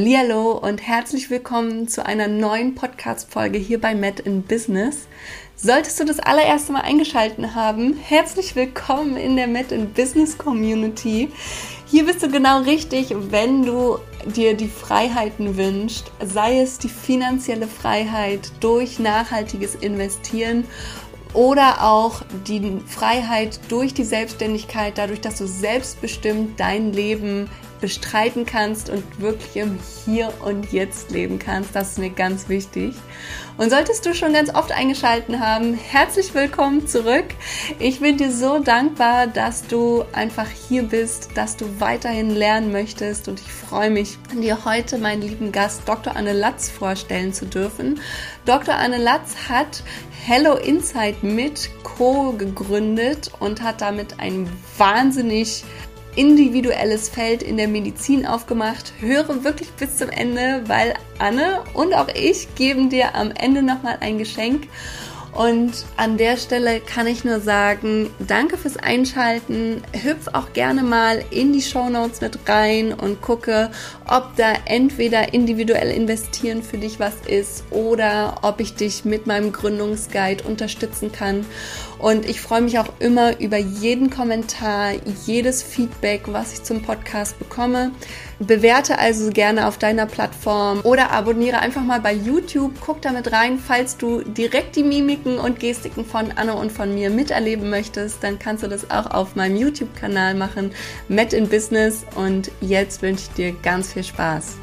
Hallo und herzlich willkommen zu einer neuen Podcast-Folge hier bei Met in Business. Solltest du das allererste Mal eingeschaltet haben, herzlich willkommen in der Met in Business Community. Hier bist du genau richtig, wenn du dir die Freiheiten wünschst, sei es die finanzielle Freiheit durch nachhaltiges Investieren oder auch die Freiheit durch die Selbstständigkeit, dadurch, dass du selbstbestimmt dein Leben bestreiten kannst und wirklich im Hier und Jetzt leben kannst. Das ist mir ganz wichtig. Und solltest du schon ganz oft eingeschalten haben, herzlich willkommen zurück. Ich bin dir so dankbar, dass du einfach hier bist, dass du weiterhin lernen möchtest und ich freue mich, dir heute meinen lieben Gast Dr. Anne Latz vorstellen zu dürfen. Dr. Anne Latz hat Hello Insight mit Co gegründet und hat damit ein wahnsinnig individuelles Feld in der Medizin aufgemacht. Höre wirklich bis zum Ende, weil Anne und auch ich geben dir am Ende nochmal ein Geschenk. Und an der Stelle kann ich nur sagen, danke fürs Einschalten. Hüpf auch gerne mal in die Show Notes mit rein und gucke, ob da entweder individuell investieren für dich was ist oder ob ich dich mit meinem Gründungsguide unterstützen kann. Und ich freue mich auch immer über jeden Kommentar, jedes Feedback, was ich zum Podcast bekomme. Bewerte also gerne auf deiner Plattform oder abonniere einfach mal bei YouTube. Guck damit rein, falls du direkt die Mimiken und Gestiken von Anne und von mir miterleben möchtest, dann kannst du das auch auf meinem YouTube-Kanal machen, Met in Business. Und jetzt wünsche ich dir ganz viel Spaß.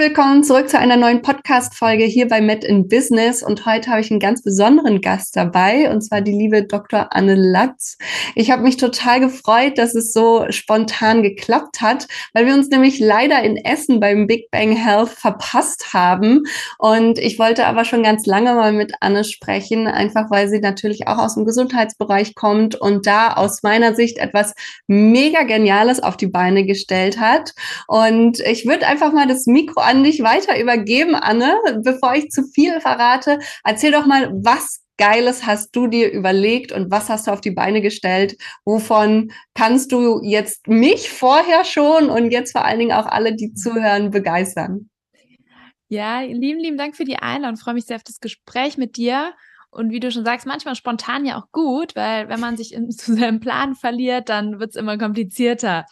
Willkommen zurück zu einer neuen Podcast-Folge hier bei Met in Business. Und heute habe ich einen ganz besonderen Gast dabei, und zwar die liebe Dr. Anne Latz. Ich habe mich total gefreut, dass es so spontan geklappt hat, weil wir uns nämlich leider in Essen beim Big Bang Health verpasst haben. Und ich wollte aber schon ganz lange mal mit Anne sprechen, einfach weil sie natürlich auch aus dem Gesundheitsbereich kommt und da aus meiner Sicht etwas mega Geniales auf die Beine gestellt hat. Und ich würde einfach mal das Mikro an dich weiter übergeben, Anne. Bevor ich zu viel verrate, erzähl doch mal, was Geiles hast du dir überlegt und was hast du auf die Beine gestellt? Wovon kannst du jetzt mich vorher schon und jetzt vor allen Dingen auch alle, die zuhören, begeistern? Ja, lieben, lieben Dank für die Einladung. Freue mich sehr auf das Gespräch mit dir. Und wie du schon sagst, manchmal spontan ja auch gut, weil wenn man sich in, zu seinem Plan verliert, dann wird es immer komplizierter.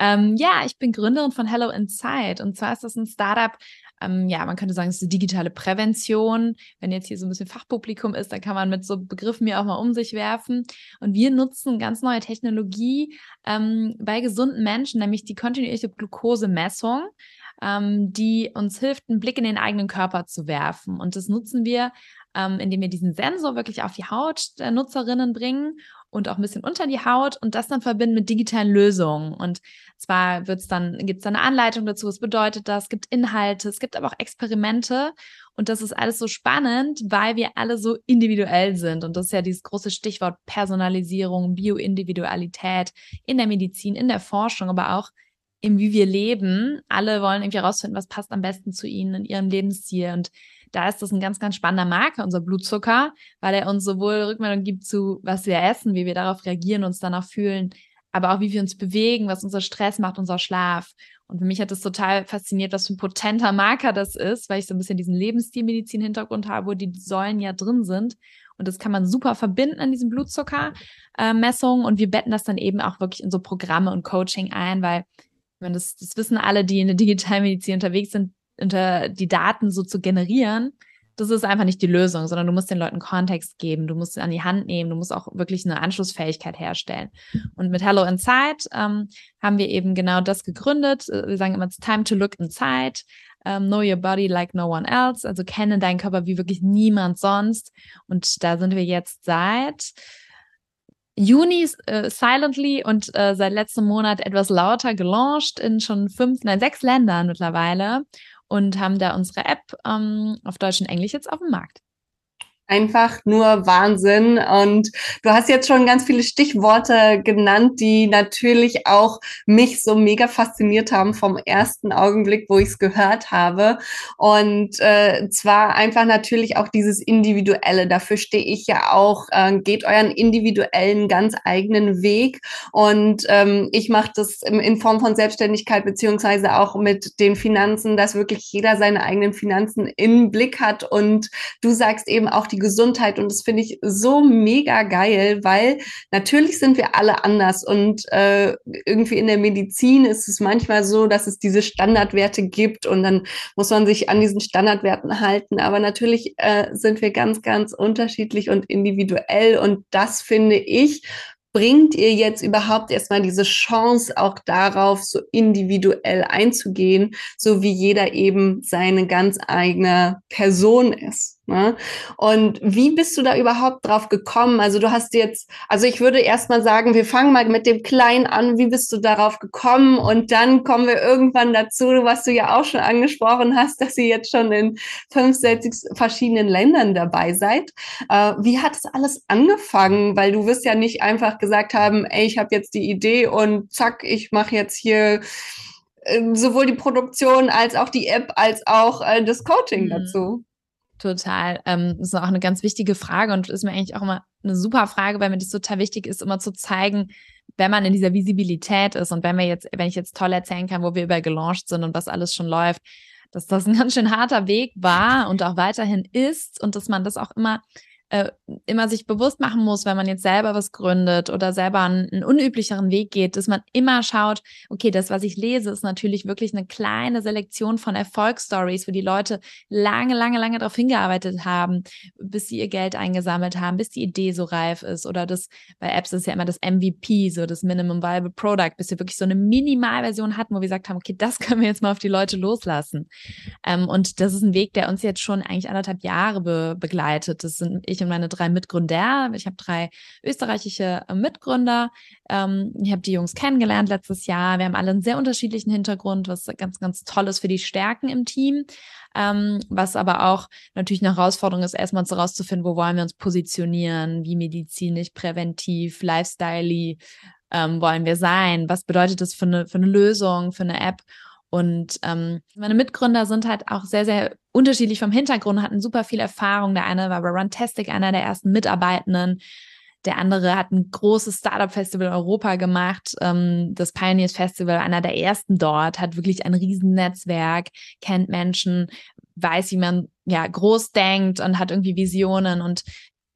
Ähm, ja, ich bin Gründerin von Hello Inside und zwar ist das ein Startup, ähm, ja, man könnte sagen, es ist eine digitale Prävention. Wenn jetzt hier so ein bisschen Fachpublikum ist, dann kann man mit so Begriffen mir auch mal um sich werfen. Und wir nutzen ganz neue Technologie ähm, bei gesunden Menschen, nämlich die kontinuierliche Glukosemessung ähm, die uns hilft, einen Blick in den eigenen Körper zu werfen. Und das nutzen wir, ähm, indem wir diesen Sensor wirklich auf die Haut der Nutzerinnen bringen und auch ein bisschen unter die Haut und das dann verbinden mit digitalen Lösungen. Und zwar wird's dann, gibt's dann eine Anleitung dazu, was bedeutet das, es gibt Inhalte, es gibt aber auch Experimente und das ist alles so spannend, weil wir alle so individuell sind. Und das ist ja dieses große Stichwort Personalisierung, Bioindividualität in der Medizin, in der Forschung, aber auch im wie wir leben. Alle wollen irgendwie herausfinden, was passt am besten zu ihnen in ihrem Lebensstil. Und da ist das ein ganz, ganz spannender Marker, unser Blutzucker, weil er uns sowohl Rückmeldung gibt zu, was wir essen, wie wir darauf reagieren, uns danach fühlen, aber auch wie wir uns bewegen, was unser Stress macht, unser Schlaf. Und für mich hat es total fasziniert, was für ein potenter Marker das ist, weil ich so ein bisschen diesen Lebensstilmedizin-Hintergrund habe, wo die Säulen ja drin sind. Und das kann man super verbinden an diesen Blutzuckermessungen. und wir betten das dann eben auch wirklich in so Programme und Coaching ein, weil meine, das, das wissen alle, die in der Digitalmedizin unterwegs sind, unter die Daten so zu generieren, das ist einfach nicht die Lösung, sondern du musst den Leuten Kontext geben, du musst sie an die Hand nehmen, du musst auch wirklich eine Anschlussfähigkeit herstellen. Und mit Hello Inside ähm, haben wir eben genau das gegründet. Wir sagen immer, it's time to look inside. Um, ähm, know your body like no one else. Also kenne deinen Körper wie wirklich niemand sonst. Und da sind wir jetzt seit Juni äh, silently und äh, seit letztem Monat etwas lauter gelauncht in schon fünf, nein, sechs Ländern mittlerweile und haben da unsere App ähm, auf Deutsch und Englisch jetzt auf dem Markt. Einfach nur Wahnsinn. Und du hast jetzt schon ganz viele Stichworte genannt, die natürlich auch mich so mega fasziniert haben vom ersten Augenblick, wo ich es gehört habe. Und äh, zwar einfach natürlich auch dieses Individuelle. Dafür stehe ich ja auch. Äh, geht euren individuellen, ganz eigenen Weg. Und ähm, ich mache das in, in Form von Selbstständigkeit beziehungsweise auch mit den Finanzen, dass wirklich jeder seine eigenen Finanzen im Blick hat. Und du sagst eben auch die Gesundheit. Und das finde ich so mega geil, weil natürlich sind wir alle anders. Und äh, irgendwie in der Medizin ist es manchmal so, dass es diese Standardwerte gibt und dann muss man sich an diesen Standardwerten halten. Aber natürlich äh, sind wir ganz, ganz unterschiedlich und individuell. Und das finde ich bringt ihr jetzt überhaupt erstmal diese Chance auch darauf, so individuell einzugehen, so wie jeder eben seine ganz eigene Person ist? Ne? Und wie bist du da überhaupt drauf gekommen? Also du hast jetzt, also ich würde erstmal sagen, wir fangen mal mit dem Kleinen an. Wie bist du darauf gekommen? Und dann kommen wir irgendwann dazu, was du ja auch schon angesprochen hast, dass ihr jetzt schon in fünf, sechs verschiedenen Ländern dabei seid. Äh, wie hat es alles angefangen? Weil du wirst ja nicht einfach gesagt haben, ey, ich habe jetzt die Idee und zack, ich mache jetzt hier äh, sowohl die Produktion als auch die App als auch äh, das Coaching mhm. dazu. Total. Ähm, das ist auch eine ganz wichtige Frage und ist mir eigentlich auch immer eine super Frage, weil mir das total wichtig ist, immer zu zeigen, wenn man in dieser Visibilität ist und wenn wir jetzt, wenn ich jetzt toll erzählen kann, wo wir über gelauncht sind und was alles schon läuft, dass das ein ganz schön harter Weg war und auch weiterhin ist und dass man das auch immer äh, immer sich bewusst machen muss, wenn man jetzt selber was gründet oder selber einen, einen, unüblicheren Weg geht, dass man immer schaut, okay, das, was ich lese, ist natürlich wirklich eine kleine Selektion von Erfolgsstories, wo die Leute lange, lange, lange darauf hingearbeitet haben, bis sie ihr Geld eingesammelt haben, bis die Idee so reif ist. Oder das, bei Apps ist ja immer das MVP, so das Minimum Viable Product, bis wir wirklich so eine Minimalversion hatten, wo wir gesagt haben, okay, das können wir jetzt mal auf die Leute loslassen. Ähm, und das ist ein Weg, der uns jetzt schon eigentlich anderthalb Jahre be begleitet. Das sind ich ich und meine drei Mitgründer. Ich habe drei österreichische äh, Mitgründer. Ähm, ich habe die Jungs kennengelernt letztes Jahr. Wir haben alle einen sehr unterschiedlichen Hintergrund, was ganz, ganz toll ist für die Stärken im Team. Ähm, was aber auch natürlich eine Herausforderung ist, erstmal uns herauszufinden, wo wollen wir uns positionieren, wie medizinisch, präventiv, lifestyle ähm, wollen wir sein, was bedeutet das für eine, für eine Lösung, für eine App und ähm, meine Mitgründer sind halt auch sehr, sehr unterschiedlich vom Hintergrund, hatten super viel Erfahrung. Der eine war bei Runtastic einer der ersten Mitarbeitenden. Der andere hat ein großes Startup-Festival Europa gemacht, ähm, das Pioneers Festival, einer der ersten dort, hat wirklich ein Riesennetzwerk, kennt Menschen, weiß, wie man ja groß denkt und hat irgendwie Visionen. Und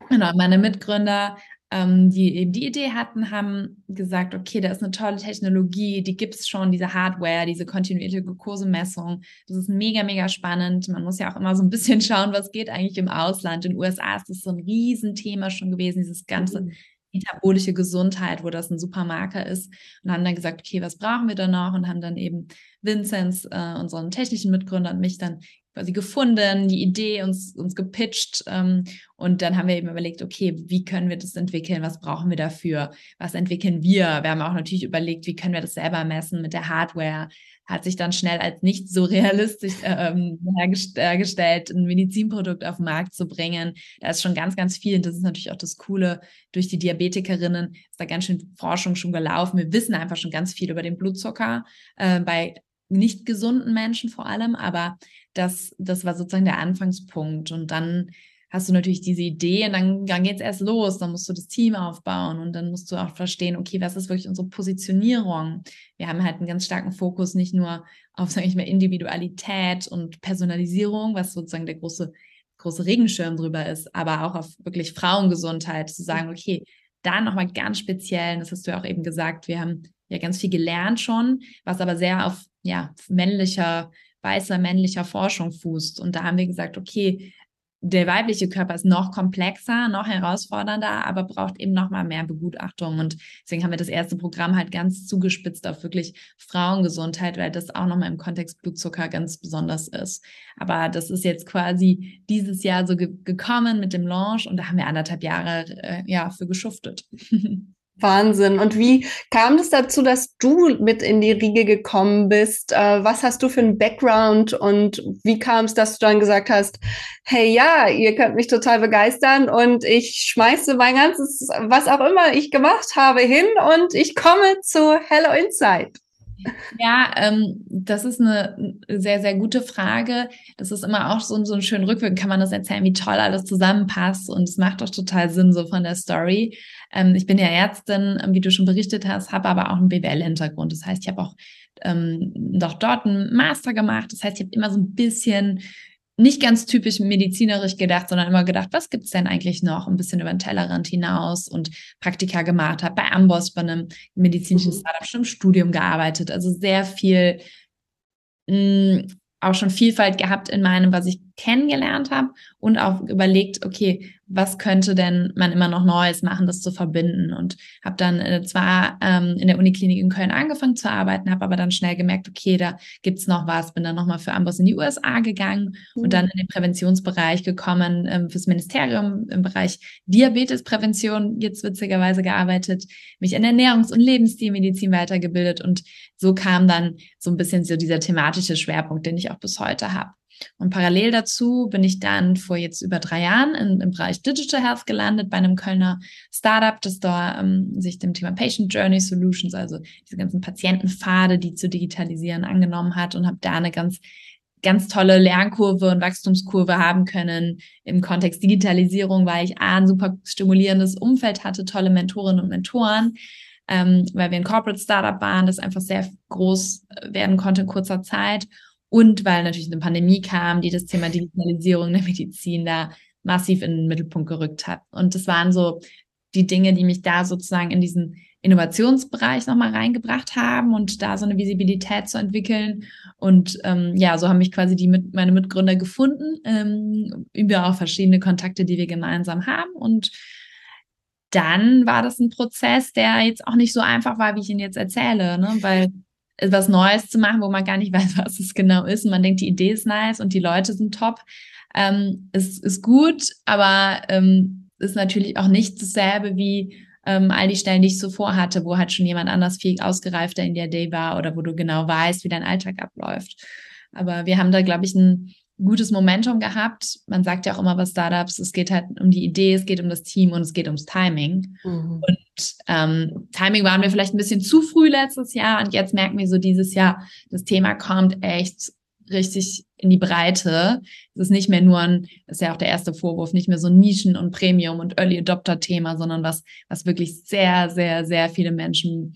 genau, meine Mitgründer ähm, die eben die Idee hatten, haben gesagt, okay, da ist eine tolle Technologie, die gibt es schon, diese Hardware, diese kontinuierliche Glukosemessung. Das ist mega, mega spannend. Man muss ja auch immer so ein bisschen schauen, was geht eigentlich im Ausland. In den USA ist das so ein Riesenthema schon gewesen, dieses ganze mhm. metabolische Gesundheit, wo das ein super Marker ist. Und haben dann gesagt, okay, was brauchen wir da noch? Und haben dann eben Vinzenz, äh, unseren technischen Mitgründer und mich dann quasi gefunden, die Idee uns, uns gepitcht ähm, und dann haben wir eben überlegt, okay, wie können wir das entwickeln? Was brauchen wir dafür? Was entwickeln wir? Wir haben auch natürlich überlegt, wie können wir das selber messen mit der Hardware? Hat sich dann schnell als nicht so realistisch ähm, hergestellt, ein Medizinprodukt auf den Markt zu bringen. Da ist schon ganz, ganz viel. Und das ist natürlich auch das Coole. Durch die Diabetikerinnen ist da ganz schön Forschung schon gelaufen. Wir wissen einfach schon ganz viel über den Blutzucker äh, bei nicht gesunden Menschen vor allem, aber das, das war sozusagen der Anfangspunkt. Und dann hast du natürlich diese Idee und dann, dann geht es erst los. Dann musst du das Team aufbauen und dann musst du auch verstehen, okay, was ist wirklich unsere Positionierung? Wir haben halt einen ganz starken Fokus nicht nur auf, sage ich mal, Individualität und Personalisierung, was sozusagen der große, große Regenschirm drüber ist, aber auch auf wirklich Frauengesundheit, zu sagen, okay, da nochmal ganz speziell, das hast du ja auch eben gesagt, wir haben ja ganz viel gelernt schon, was aber sehr auf ja, männlicher weißer männlicher Forschung fußt. Und da haben wir gesagt, okay, der weibliche Körper ist noch komplexer, noch herausfordernder, aber braucht eben noch mal mehr Begutachtung. Und deswegen haben wir das erste Programm halt ganz zugespitzt auf wirklich Frauengesundheit, weil das auch noch mal im Kontext Blutzucker ganz besonders ist. Aber das ist jetzt quasi dieses Jahr so ge gekommen mit dem Launch und da haben wir anderthalb Jahre äh, ja für geschuftet. Wahnsinn. Und wie kam es dazu, dass du mit in die Riege gekommen bist? Äh, was hast du für einen Background und wie kam es, dass du dann gesagt hast, hey ja, ihr könnt mich total begeistern und ich schmeiße mein ganzes, was auch immer ich gemacht habe, hin und ich komme zu Hello Insight? Ja, ähm, das ist eine sehr, sehr gute Frage. Das ist immer auch so, so ein schön rückwirkend kann man das erzählen, wie toll alles zusammenpasst und es macht doch total Sinn so von der Story. Ähm, ich bin ja Ärztin, wie du schon berichtet hast, habe aber auch einen BWL-Hintergrund. Das heißt, ich habe auch ähm, doch dort einen Master gemacht. Das heißt, ich habe immer so ein bisschen nicht ganz typisch medizinerisch gedacht, sondern immer gedacht, was gibt's denn eigentlich noch? Ein bisschen über den Tellerrand hinaus und Praktika gemacht, habe bei Amboss bei einem medizinischen mhm. Startup schon im Studium gearbeitet. Also sehr viel mh, mm, auch schon Vielfalt gehabt in meinem, was ich kennengelernt habe und auch überlegt, okay, was könnte denn man immer noch Neues machen, das zu verbinden und habe dann äh, zwar ähm, in der Uniklinik in Köln angefangen zu arbeiten, habe aber dann schnell gemerkt, okay, da gibt's noch was, bin dann nochmal für Amboss in die USA gegangen mhm. und dann in den Präventionsbereich gekommen, ähm, fürs Ministerium im Bereich Diabetesprävention, jetzt witzigerweise gearbeitet, mich in Ernährungs- und Lebensstilmedizin weitergebildet und so kam dann so ein bisschen so dieser thematische Schwerpunkt, den ich auch bis heute habe. Und parallel dazu bin ich dann vor jetzt über drei Jahren in, im Bereich Digital Health gelandet bei einem Kölner Startup, das da ähm, sich dem Thema Patient Journey Solutions, also diese ganzen Patientenpfade, die zu digitalisieren, angenommen hat und habe da eine ganz ganz tolle Lernkurve und Wachstumskurve haben können im Kontext Digitalisierung, weil ich A, ein super stimulierendes Umfeld hatte, tolle Mentorinnen und Mentoren, ähm, weil wir ein Corporate Startup waren, das einfach sehr groß werden konnte in kurzer Zeit und weil natürlich eine Pandemie kam, die das Thema Digitalisierung der Medizin da massiv in den Mittelpunkt gerückt hat. Und das waren so die Dinge, die mich da sozusagen in diesen Innovationsbereich nochmal reingebracht haben und da so eine Visibilität zu entwickeln. Und ähm, ja, so haben mich quasi die mit, meine Mitgründer gefunden, ähm, über auch verschiedene Kontakte, die wir gemeinsam haben. Und dann war das ein Prozess, der jetzt auch nicht so einfach war, wie ich ihn jetzt erzähle, ne? weil was Neues zu machen, wo man gar nicht weiß, was es genau ist. Und man denkt, die Idee ist nice und die Leute sind top. Ähm, es ist gut, aber ähm, ist natürlich auch nicht dasselbe wie ähm, all die Stellen, die ich zuvor hatte, wo halt schon jemand anders viel ausgereifter in der Idee war oder wo du genau weißt, wie dein Alltag abläuft. Aber wir haben da, glaube ich, ein gutes Momentum gehabt. Man sagt ja auch immer bei Startups, es geht halt um die Idee, es geht um das Team und es geht ums Timing. Mhm. Und ähm, Timing waren wir vielleicht ein bisschen zu früh letztes Jahr und jetzt merken wir so dieses Jahr, das Thema kommt echt richtig in die Breite. Es ist nicht mehr nur ein, ist ja auch der erste Vorwurf, nicht mehr so ein Nischen- und Premium- und Early Adopter-Thema, sondern was, was wirklich sehr, sehr, sehr viele Menschen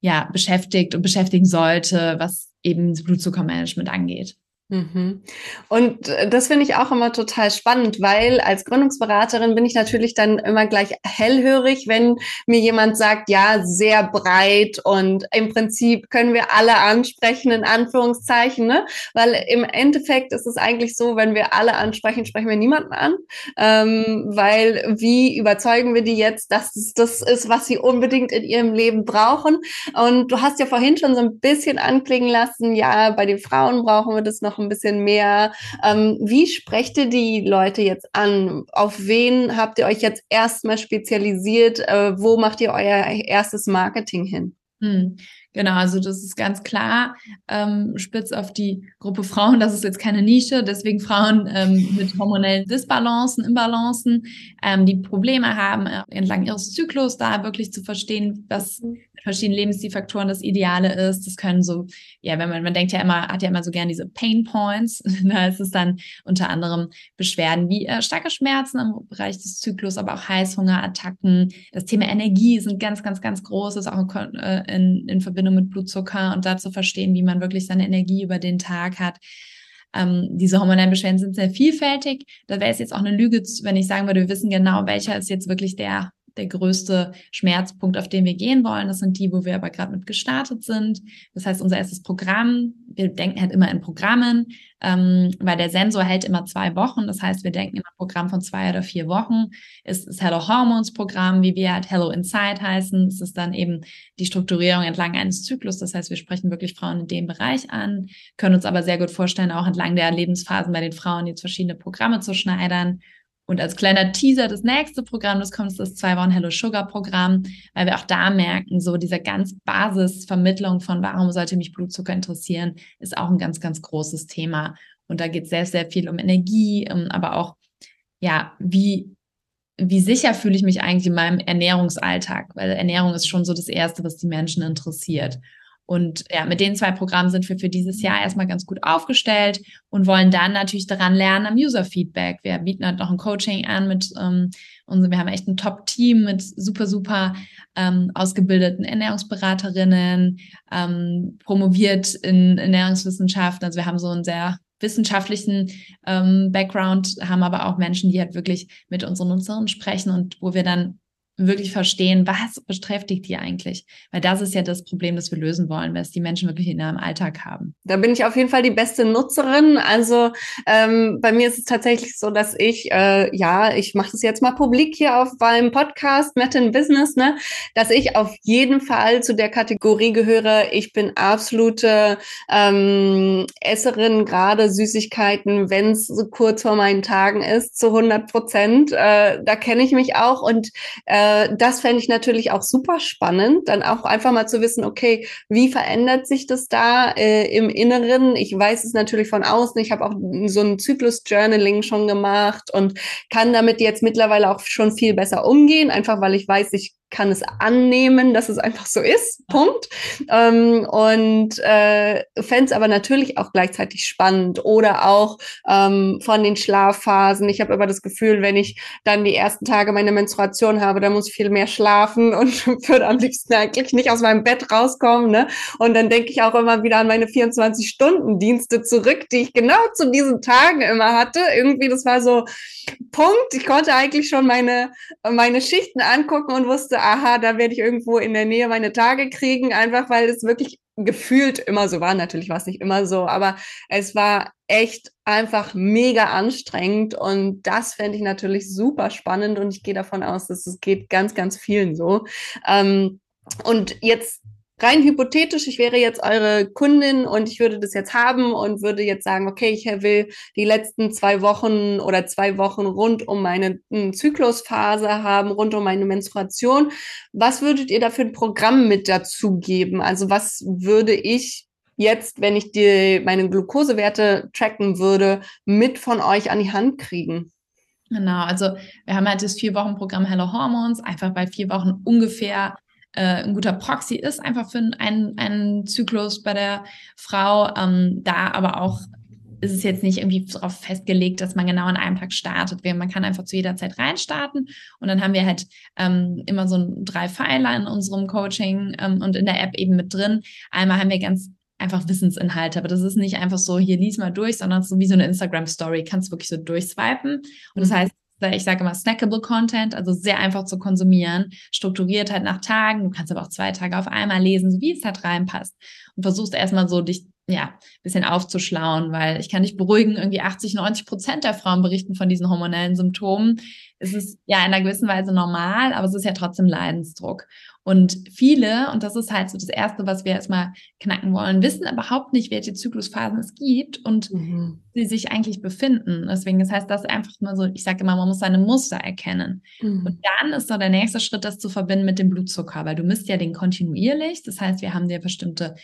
ja beschäftigt und beschäftigen sollte, was eben Blutzuckermanagement angeht. Mhm. Und äh, das finde ich auch immer total spannend, weil als Gründungsberaterin bin ich natürlich dann immer gleich hellhörig, wenn mir jemand sagt, ja, sehr breit und im Prinzip können wir alle ansprechen, in Anführungszeichen, ne? Weil im Endeffekt ist es eigentlich so, wenn wir alle ansprechen, sprechen wir niemanden an, ähm, weil wie überzeugen wir die jetzt, dass es das ist, was sie unbedingt in ihrem Leben brauchen? Und du hast ja vorhin schon so ein bisschen anklingen lassen, ja, bei den Frauen brauchen wir das noch ein bisschen mehr. Ähm, wie sprecht ihr die Leute jetzt an? Auf wen habt ihr euch jetzt erstmal spezialisiert? Äh, wo macht ihr euer erstes Marketing hin? Hm. Genau, also das ist ganz klar ähm, spitz auf die Gruppe Frauen. Das ist jetzt keine Nische, deswegen Frauen ähm, mit hormonellen Disbalancen, Imbalancen, ähm, die Probleme haben, äh, entlang ihres Zyklus da wirklich zu verstehen, was mhm. verschiedene Lebensstilfaktoren das Ideale ist. Das können so, ja, wenn man, man denkt ja immer, hat ja immer so gern diese Pain Points. da ist es dann unter anderem Beschwerden wie äh, starke Schmerzen im Bereich des Zyklus, aber auch Heißhungerattacken. Das Thema Energie sind ganz, ganz, ganz groß, ist auch in, äh, in, in Verbindung mit Blutzucker und da zu verstehen, wie man wirklich seine Energie über den Tag hat. Ähm, diese hormonellen Beschwerden sind sehr vielfältig. Da wäre es jetzt auch eine Lüge, wenn ich sagen würde, wir wissen genau, welcher ist jetzt wirklich der der größte Schmerzpunkt, auf den wir gehen wollen. Das sind die, wo wir aber gerade mit gestartet sind. Das heißt, unser erstes Programm, wir denken halt immer in Programmen, ähm, weil der Sensor hält immer zwei Wochen. Das heißt, wir denken immer ein Programm von zwei oder vier Wochen. Ist Hello Hormones Programm, wie wir halt Hello Inside heißen. Es ist dann eben die Strukturierung entlang eines Zyklus. Das heißt, wir sprechen wirklich Frauen in dem Bereich an, können uns aber sehr gut vorstellen, auch entlang der Lebensphasen bei den Frauen jetzt verschiedene Programme zu schneidern Und als kleiner Teaser, das nächste Programm, das kommt, ist das zwei Wochen Hello Sugar Programm, weil wir auch da merken, so diese ganz Basisvermittlung von warum sollte mich Blutzucker interessieren, ist auch ein ganz, ganz großes Thema. Und da geht es sehr, sehr viel um Energie, aber auch, ja, wie, wie sicher fühle ich mich eigentlich in meinem Ernährungsalltag? Weil Ernährung ist schon so das Erste, was die Menschen interessiert. Und ja, mit den zwei Programmen sind wir für dieses Jahr erstmal ganz gut aufgestellt und wollen dann natürlich daran lernen am User-Feedback. Wir bieten halt noch ein Coaching an mit ähm, und wir haben echt ein Top-Team mit super, super ähm, ausgebildeten Ernährungsberaterinnen, ähm, promoviert in Ernährungswissenschaften. Also wir haben so einen sehr wissenschaftlichen ähm, Background, haben aber auch Menschen, die halt wirklich mit unseren Nutzerinnen sprechen und wo wir dann wirklich verstehen, was beschäftigt die eigentlich? Weil das ist ja das Problem, das wir lösen wollen, was die Menschen wirklich in ihrem Alltag haben. Da bin ich auf jeden Fall die beste Nutzerin. Also ähm, bei mir ist es tatsächlich so, dass ich, äh, ja, ich mache das jetzt mal publik hier auf meinem Podcast Met in Business, ne, dass ich auf jeden Fall zu der Kategorie gehöre. Ich bin absolute ähm, Esserin, gerade Süßigkeiten, wenn es so kurz vor meinen Tagen ist, zu 100 Prozent. Äh, da kenne ich mich auch und äh, äh, das fände ich natürlich auch super spannend, dann auch einfach mal zu wissen, okay, wie verändert sich das da äh, im Inneren? Ich weiß es natürlich von außen. Ich habe auch so ein Zyklus-Journaling schon gemacht und kann damit jetzt mittlerweile auch schon viel besser umgehen, einfach weil ich weiß, ich kann es annehmen, dass es einfach so ist. Punkt. Ähm, und äh, fände es aber natürlich auch gleichzeitig spannend. Oder auch ähm, von den Schlafphasen. Ich habe immer das Gefühl, wenn ich dann die ersten Tage meine Menstruation habe, dann muss ich viel mehr schlafen und würde am liebsten eigentlich nicht aus meinem Bett rauskommen. Ne? Und dann denke ich auch immer wieder an meine 24-Stunden-Dienste zurück, die ich genau zu diesen Tagen immer hatte. Irgendwie, das war so Punkt. Ich konnte eigentlich schon meine, meine Schichten angucken und wusste, aha, da werde ich irgendwo in der Nähe meine Tage kriegen, einfach weil es wirklich gefühlt immer so war. Natürlich war es nicht immer so, aber es war echt einfach mega anstrengend und das fände ich natürlich super spannend und ich gehe davon aus, dass es geht ganz, ganz vielen so. Ähm, und jetzt rein hypothetisch, ich wäre jetzt eure Kundin und ich würde das jetzt haben und würde jetzt sagen, okay, ich will die letzten zwei Wochen oder zwei Wochen rund um meine hm, Zyklusphase haben, rund um meine Menstruation. Was würdet ihr da für ein Programm mit dazu geben? Also was würde ich jetzt, wenn ich die, meine Glukosewerte tracken würde, mit von euch an die Hand kriegen? Genau, also wir haben halt das vier Wochen Programm Hello Hormones, einfach bei vier Wochen ungefähr äh, ein guter Proxy ist, einfach für einen, einen Zyklus bei der Frau. Ähm, da aber auch ist es jetzt nicht irgendwie darauf festgelegt, dass man genau an einem Tag startet. Man kann einfach zu jeder Zeit reinstarten und dann haben wir halt ähm, immer so drei Pfeiler in unserem Coaching ähm, und in der App eben mit drin. Einmal haben wir ganz einfach Wissensinhalte, aber das ist nicht einfach so, hier lies mal durch, sondern so wie so eine Instagram-Story, kannst wirklich so durchswipen. Und das mhm. heißt, ich sage immer snackable Content, also sehr einfach zu konsumieren, strukturiert halt nach Tagen. Du kannst aber auch zwei Tage auf einmal lesen, so wie es halt reinpasst. Und versuchst erstmal so dich, ja, bisschen aufzuschlauen, weil ich kann dich beruhigen, irgendwie 80, 90 Prozent der Frauen berichten von diesen hormonellen Symptomen. Es ist ja in einer gewissen Weise normal, aber es ist ja trotzdem Leidensdruck. Und viele, und das ist halt so das Erste, was wir erstmal knacken wollen, wissen überhaupt nicht, welche Zyklusphasen es gibt und mhm. sie sich eigentlich befinden. Deswegen, das heißt, das ist einfach nur so, ich sage immer, man muss seine Muster erkennen. Mhm. Und dann ist so der nächste Schritt, das zu verbinden mit dem Blutzucker, weil du misst ja den kontinuierlich. Das heißt, wir haben dir bestimmte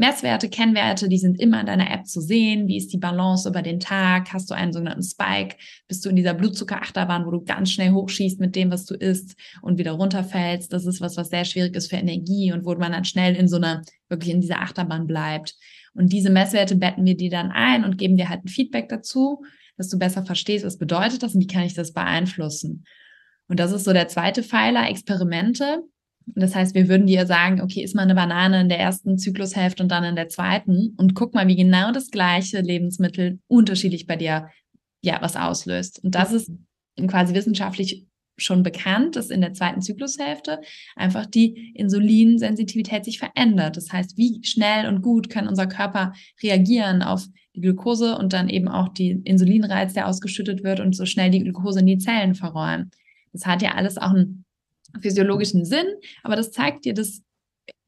Messwerte, Kennwerte, die sind immer in deiner App zu sehen. Wie ist die Balance über den Tag? Hast du einen sogenannten Spike? Bist du in dieser Blutzuckerachterbahn, wo du ganz schnell hochschießt mit dem, was du isst und wieder runterfällst? Das ist was, was sehr schwierig ist für Energie und wo man dann schnell in so einer, wirklich in dieser Achterbahn bleibt. Und diese Messwerte betten wir dir dann ein und geben dir halt ein Feedback dazu, dass du besser verstehst, was bedeutet das und wie kann ich das beeinflussen. Und das ist so der zweite Pfeiler, Experimente. Das heißt, wir würden dir sagen, okay, iss mal eine Banane in der ersten Zyklushälfte und dann in der zweiten und guck mal, wie genau das gleiche Lebensmittel unterschiedlich bei dir ja was auslöst. Und das ist quasi wissenschaftlich schon bekannt, dass in der zweiten Zyklushälfte einfach die Insulinsensitivität sich verändert. Das heißt, wie schnell und gut kann unser Körper reagieren auf die Glucose und dann eben auch die Insulinreiz, der ausgeschüttet wird und so schnell die Glucose in die Zellen verräumen. Das hat ja alles auch einen physiologischen Sinn, aber das zeigt dir, dass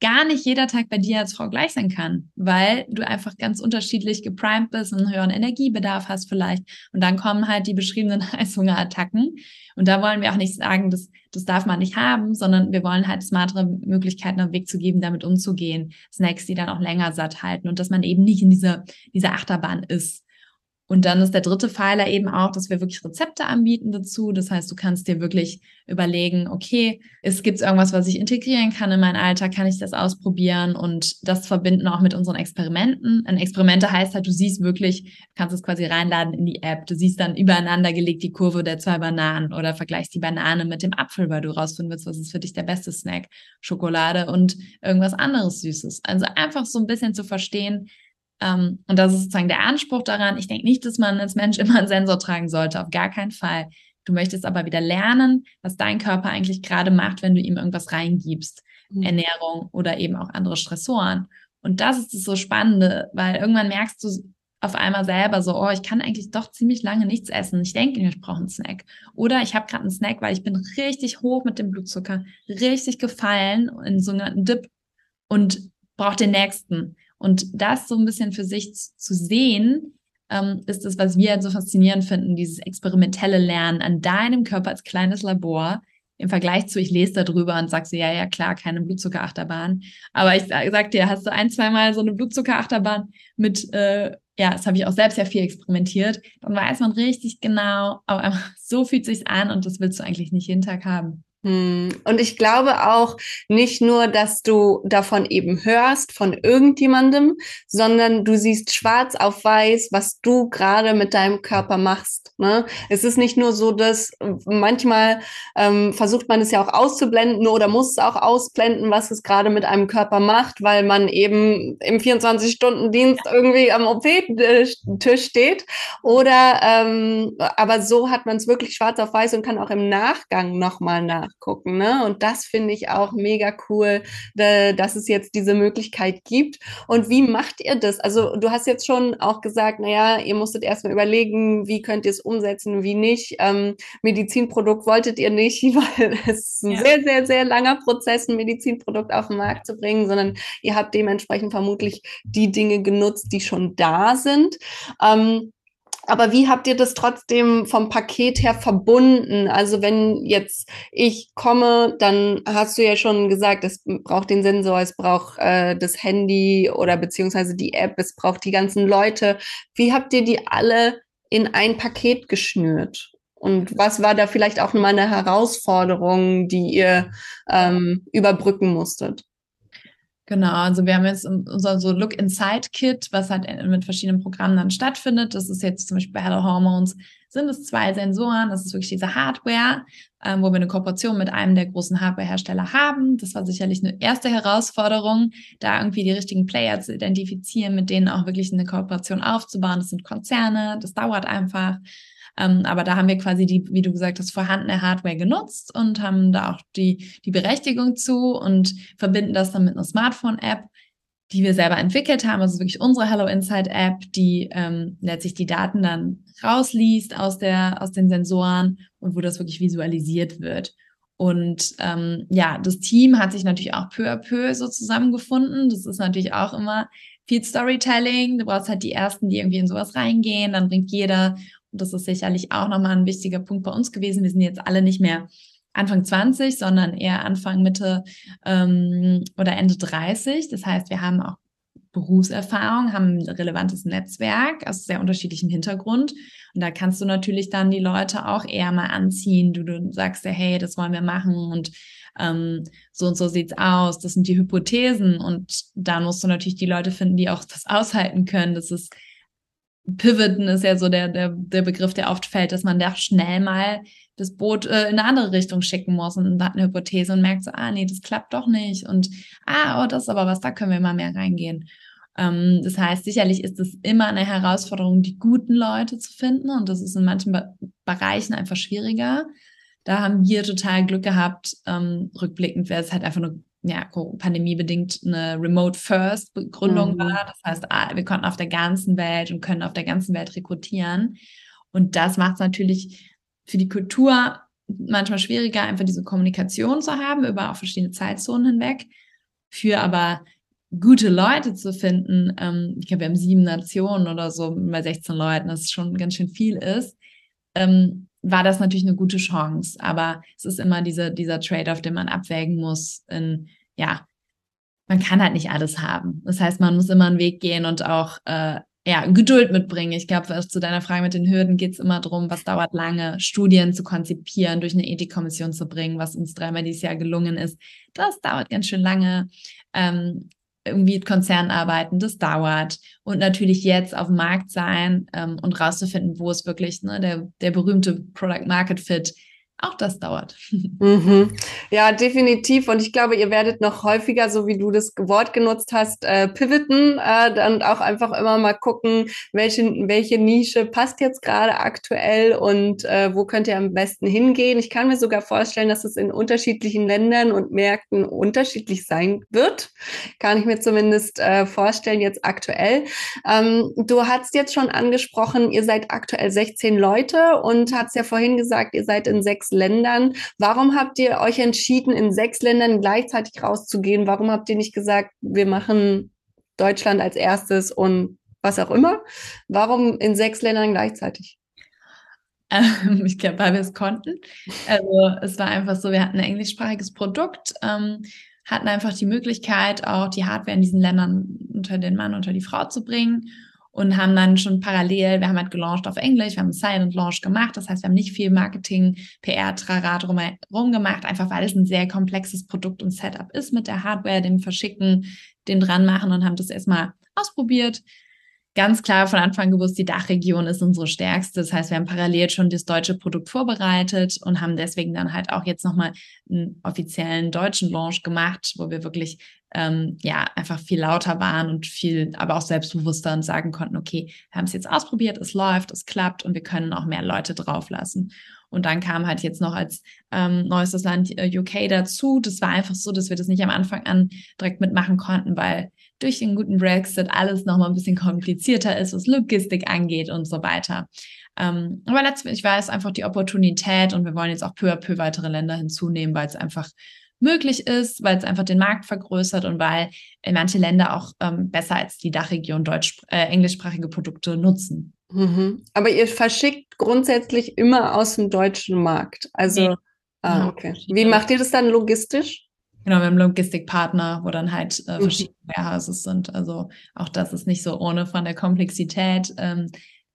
gar nicht jeder Tag bei dir als Frau gleich sein kann, weil du einfach ganz unterschiedlich geprimed bist, einen höheren Energiebedarf hast vielleicht. Und dann kommen halt die beschriebenen Heißhungerattacken. Und da wollen wir auch nicht sagen, das, das darf man nicht haben, sondern wir wollen halt smartere Möglichkeiten den Weg zu geben, damit umzugehen. Snacks, die dann auch länger satt halten und dass man eben nicht in dieser, dieser Achterbahn ist. Und dann ist der dritte Pfeiler eben auch, dass wir wirklich Rezepte anbieten dazu. Das heißt, du kannst dir wirklich überlegen, okay, es gibt irgendwas, was ich integrieren kann in meinen Alltag, kann ich das ausprobieren und das verbinden auch mit unseren Experimenten. Ein Experimente heißt halt, du siehst wirklich, kannst es quasi reinladen in die App. Du siehst dann übereinander gelegt die Kurve der zwei Bananen oder vergleichst die Banane mit dem Apfel, weil du rausfinden willst, was ist für dich der beste Snack. Schokolade und irgendwas anderes Süßes. Also einfach so ein bisschen zu verstehen, ähm, und das ist sozusagen der Anspruch daran. Ich denke nicht, dass man als Mensch immer einen Sensor tragen sollte, auf gar keinen Fall. Du möchtest aber wieder lernen, was dein Körper eigentlich gerade macht, wenn du ihm irgendwas reingibst. Mhm. Ernährung oder eben auch andere Stressoren. Und das ist das so Spannende, weil irgendwann merkst du auf einmal selber so, oh, ich kann eigentlich doch ziemlich lange nichts essen. Ich denke, ich brauche einen Snack. Oder ich habe gerade einen Snack, weil ich bin richtig hoch mit dem Blutzucker, richtig gefallen in so einen Dip und brauche den nächsten. Und das so ein bisschen für sich zu sehen, ähm, ist das, was wir halt so faszinierend finden, dieses experimentelle Lernen an deinem Körper als kleines Labor im Vergleich zu, ich lese darüber und sag so, ja, ja, klar, keine Blutzuckerachterbahn. Aber ich sag dir, hast du ein, zweimal so eine Blutzuckerachterbahn mit, äh, ja, das habe ich auch selbst ja viel experimentiert, dann weiß man richtig genau, aber so fühlt sich's an und das willst du eigentlich nicht jeden Tag haben. Hm. Und ich glaube auch nicht nur, dass du davon eben hörst, von irgendjemandem, sondern du siehst schwarz auf weiß, was du gerade mit deinem Körper machst. Ne? Es ist nicht nur so, dass manchmal ähm, versucht man es ja auch auszublenden oder muss es auch ausblenden, was es gerade mit einem Körper macht, weil man eben im 24-Stunden-Dienst irgendwie am OP-Tisch steht. Oder ähm, aber so hat man es wirklich schwarz auf weiß und kann auch im Nachgang nochmal nach nachgucken. Ne? Und das finde ich auch mega cool, dass es jetzt diese Möglichkeit gibt. Und wie macht ihr das? Also du hast jetzt schon auch gesagt, naja, ihr musstet erstmal überlegen, wie könnt ihr es umsetzen, wie nicht. Ähm, Medizinprodukt wolltet ihr nicht, weil es ist ein ja. sehr, sehr, sehr langer Prozess, ein Medizinprodukt auf den Markt zu bringen, sondern ihr habt dementsprechend vermutlich die Dinge genutzt, die schon da sind. Ähm, aber wie habt ihr das trotzdem vom Paket her verbunden? Also wenn jetzt ich komme, dann hast du ja schon gesagt, es braucht den Sensor, es braucht äh, das Handy oder beziehungsweise die App, es braucht die ganzen Leute. Wie habt ihr die alle in ein Paket geschnürt? Und was war da vielleicht auch mal eine Herausforderung, die ihr ähm, überbrücken musstet? Genau, also wir haben jetzt unser so Look Inside Kit, was halt mit verschiedenen Programmen dann stattfindet. Das ist jetzt zum Beispiel bei Hello Hormones sind es zwei Sensoren. Das ist wirklich diese Hardware, ähm, wo wir eine Kooperation mit einem der großen Hardware-Hersteller haben. Das war sicherlich eine erste Herausforderung, da irgendwie die richtigen Player zu identifizieren, mit denen auch wirklich eine Kooperation aufzubauen. Das sind Konzerne, das dauert einfach. Ähm, aber da haben wir quasi die, wie du gesagt hast, vorhandene Hardware genutzt und haben da auch die, die Berechtigung zu und verbinden das dann mit einer Smartphone-App, die wir selber entwickelt haben. Also wirklich unsere Hello Inside App, die ähm, letztlich die Daten dann rausliest aus, der, aus den Sensoren und wo das wirklich visualisiert wird. Und ähm, ja, das Team hat sich natürlich auch peu à peu so zusammengefunden. Das ist natürlich auch immer viel Storytelling. Du brauchst halt die ersten, die irgendwie in sowas reingehen. Dann bringt jeder das ist sicherlich auch nochmal ein wichtiger Punkt bei uns gewesen. Wir sind jetzt alle nicht mehr Anfang 20, sondern eher Anfang, Mitte ähm, oder Ende 30. Das heißt, wir haben auch Berufserfahrung, haben ein relevantes Netzwerk aus sehr unterschiedlichem Hintergrund. Und da kannst du natürlich dann die Leute auch eher mal anziehen. Du, du sagst ja, hey, das wollen wir machen und ähm, so und so sieht's aus. Das sind die Hypothesen. Und dann musst du natürlich die Leute finden, die auch das aushalten können. Das ist Pivoten ist ja so der, der, der Begriff, der oft fällt, dass man da schnell mal das Boot äh, in eine andere Richtung schicken muss und hat eine Hypothese und merkt so, ah, nee, das klappt doch nicht und ah, oh, das ist aber was, da können wir mal mehr reingehen. Ähm, das heißt, sicherlich ist es immer eine Herausforderung, die guten Leute zu finden und das ist in manchen Be Bereichen einfach schwieriger. Da haben wir total Glück gehabt. Ähm, rückblickend wäre es halt einfach nur ja, pandemiebedingt eine Remote-First-Gründung mhm. war. Das heißt, ah, wir konnten auf der ganzen Welt und können auf der ganzen Welt rekrutieren. Und das macht es natürlich für die Kultur manchmal schwieriger, einfach diese Kommunikation zu haben über auch verschiedene Zeitzonen hinweg. für aber gute Leute zu finden, ähm, ich glaube, wir haben sieben Nationen oder so bei 16 Leuten, das schon ganz schön viel ist, ähm, war das natürlich eine gute Chance. Aber es ist immer diese, dieser Trade-off, den man abwägen muss. In, ja, man kann halt nicht alles haben. Das heißt, man muss immer einen Weg gehen und auch äh, ja, Geduld mitbringen. Ich glaube, zu deiner Frage mit den Hürden geht es immer darum, was dauert lange, Studien zu konzipieren, durch eine Ethikkommission zu bringen, was uns dreimal dieses Jahr gelungen ist. Das dauert ganz schön lange. Ähm, irgendwie Konzern arbeiten, das dauert. Und natürlich jetzt auf dem Markt sein ähm, und rauszufinden, wo es wirklich ne, der, der berühmte Product Market Fit auch das dauert. Mhm. Ja, definitiv. Und ich glaube, ihr werdet noch häufiger, so wie du das Wort genutzt hast, äh, pivoten äh, und auch einfach immer mal gucken, welche, welche Nische passt jetzt gerade aktuell und äh, wo könnt ihr am besten hingehen. Ich kann mir sogar vorstellen, dass es in unterschiedlichen Ländern und Märkten unterschiedlich sein wird. Kann ich mir zumindest äh, vorstellen, jetzt aktuell. Ähm, du hast jetzt schon angesprochen, ihr seid aktuell 16 Leute und hast ja vorhin gesagt, ihr seid in sechs Ländern. Warum habt ihr euch entschieden, in sechs Ländern gleichzeitig rauszugehen? Warum habt ihr nicht gesagt, wir machen Deutschland als erstes und was auch immer? Warum in sechs Ländern gleichzeitig? Ähm, ich glaube, weil wir es konnten. Also es war einfach so, wir hatten ein englischsprachiges Produkt, ähm, hatten einfach die Möglichkeit, auch die Hardware in diesen Ländern unter den Mann, unter die Frau zu bringen und haben dann schon parallel, wir haben halt gelauncht auf Englisch, wir haben einen Silent Launch gemacht, das heißt, wir haben nicht viel Marketing, PR, Trara drumherum gemacht, einfach weil es ein sehr komplexes Produkt und Setup ist mit der Hardware, dem Verschicken, dem dran machen und haben das erstmal ausprobiert. Ganz klar von Anfang gewusst, die Dachregion ist unsere stärkste. Das heißt, wir haben parallel schon das deutsche Produkt vorbereitet und haben deswegen dann halt auch jetzt nochmal einen offiziellen deutschen Launch gemacht, wo wir wirklich ähm, ja einfach viel lauter waren und viel, aber auch selbstbewusster und sagen konnten, okay, wir haben es jetzt ausprobiert, es läuft, es klappt und wir können auch mehr Leute drauflassen. Und dann kam halt jetzt noch als ähm, neuestes Land äh, UK dazu. Das war einfach so, dass wir das nicht am Anfang an direkt mitmachen konnten, weil durch den guten Brexit alles nochmal ein bisschen komplizierter ist, was Logistik angeht und so weiter. Ähm, aber letztlich war es einfach die Opportunität und wir wollen jetzt auch peu à peu weitere Länder hinzunehmen, weil es einfach möglich ist, weil es einfach den Markt vergrößert und weil manche Länder auch ähm, besser als die Dachregion deutsch, äh, englischsprachige Produkte nutzen. Mhm. Aber ihr verschickt grundsätzlich immer aus dem deutschen Markt. Also, nee. ah, genau. okay. Wie macht ihr das dann logistisch? Genau, wir haben Logistikpartner, wo dann halt äh, mhm. verschiedene mhm. Warehouses sind. Also auch das ist nicht so ohne von der Komplexität. Ähm,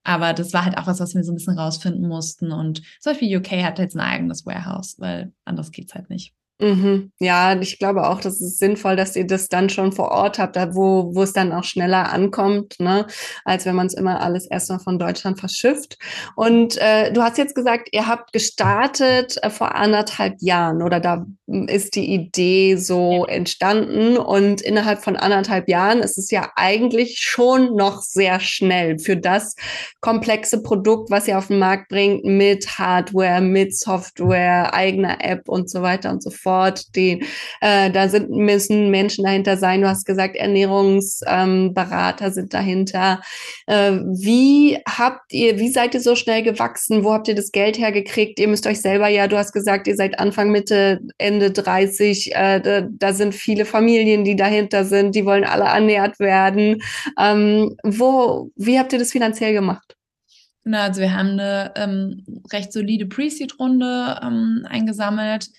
aber das war halt auch was, was wir so ein bisschen rausfinden mussten. Und zum Beispiel UK hat jetzt ein eigenes Warehouse, weil anders geht's halt nicht. Mhm. Ja, ich glaube auch, das ist sinnvoll, dass ihr das dann schon vor Ort habt, da wo, wo es dann auch schneller ankommt, ne, als wenn man es immer alles erstmal von Deutschland verschifft. Und äh, du hast jetzt gesagt, ihr habt gestartet äh, vor anderthalb Jahren oder da ist die Idee so entstanden und innerhalb von anderthalb Jahren ist es ja eigentlich schon noch sehr schnell für das komplexe Produkt, was ihr auf den Markt bringt mit Hardware, mit Software, eigener App und so weiter und so fort fort. Die, äh, da sind, müssen Menschen dahinter sein. Du hast gesagt, Ernährungsberater ähm, sind dahinter. Äh, wie habt ihr, wie seid ihr so schnell gewachsen? Wo habt ihr das Geld hergekriegt? Ihr müsst euch selber ja, du hast gesagt, ihr seid Anfang, Mitte, Ende 30. Äh, da, da sind viele Familien, die dahinter sind. Die wollen alle ernährt werden. Ähm, wo, wie habt ihr das finanziell gemacht? Genau, also wir haben eine ähm, recht solide Pre-Seed-Runde ähm, eingesammelt